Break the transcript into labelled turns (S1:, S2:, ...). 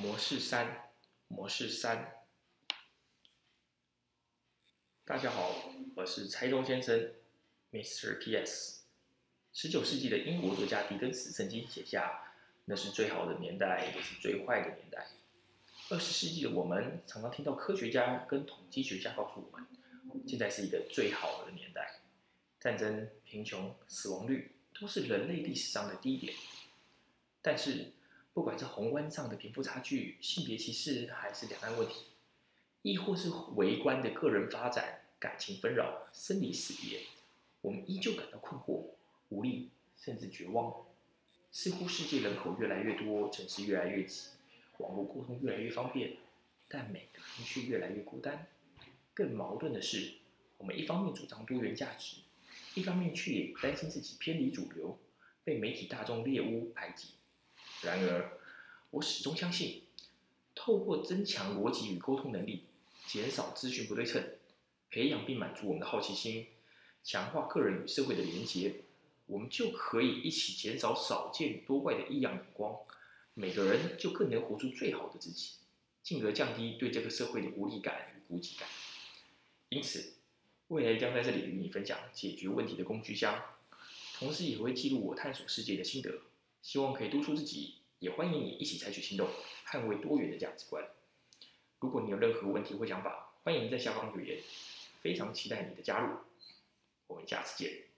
S1: 模式三，模式三。大家好，我是柴中先生，Mr. P.S. 十九世纪的英国作家狄更斯曾经写下：“那是最好的年代，也是最坏的年代。”二十世纪的我们常常听到科学家跟统计学家告诉我们，现在是一个最好的年代，战争、贫穷、死亡率都是人类历史上的低点。但是，不管是宏观上的贫富差距、性别歧视，还是两岸问题，亦或是微观的个人发展、感情纷扰、生离死别，我们依旧感到困惑、无力，甚至绝望。似乎世界人口越来越多，城市越来越挤。网络沟通越来越方便，但每个人却越来越孤单。更矛盾的是，我们一方面主张多元价值，一方面却也担心自己偏离主流，被媒体大众猎污排挤。然而，我始终相信，透过增强逻辑与沟通能力，减少资讯不对称，培养并满足我们的好奇心，强化个人与社会的连结，我们就可以一起减少少见多怪的异样眼光。每个人就更能活出最好的自己，进而降低对这个社会的无力感与孤寂感。因此，未来将在这里与你分享解决问题的工具箱，同时也会记录我探索世界的心得，希望可以督促自己。也欢迎你一起采取行动，捍卫多元的价值观。如果你有任何问题或想法，欢迎在下方留言，非常期待你的加入。我们下次见。